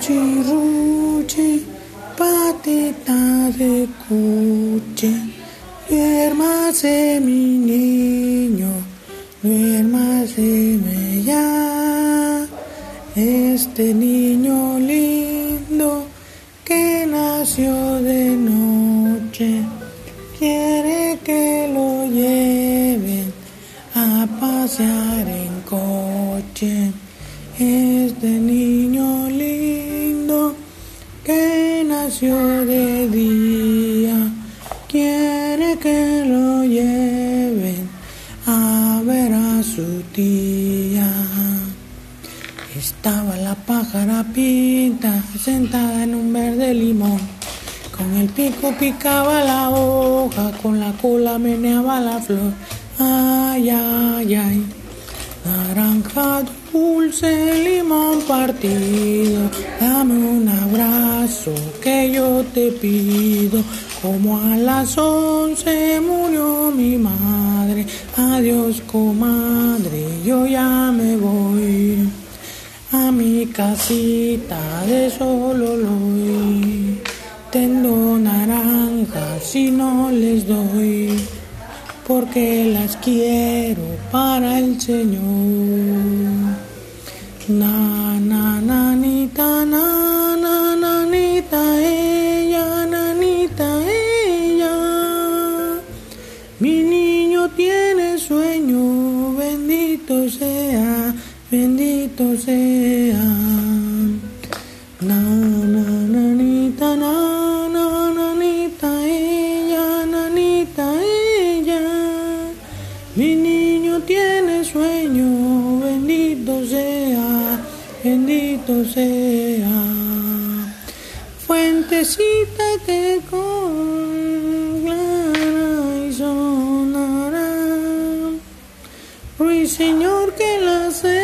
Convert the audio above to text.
chirruche, patita de cuche, duérmase mi niño, duérmase ya, este niño lindo que nació de noche, quiere que lo lleven a pasear en coche. Este que nació de día quiere que lo lleven a ver a su tía. Estaba la pájara pinta sentada en un verde limón. Con el pico picaba la hoja, con la cola meneaba la flor. Ay, ay, ay. Naranja dulce, limón partido, dame un abrazo que yo te pido. Como a las once murió mi madre, adiós comadre, yo ya me voy a mi casita de solo loy. Tendo naranjas si no les doy porque las quiero para el Señor. Mi niño tiene sueño, bendito sea, bendito sea. Na, na, nanita, na, na, nanita, ella, nanita, ella. Mi niño tiene sueño, bendito sea, bendito sea. Fuentecita que con Ruiseñor que la hace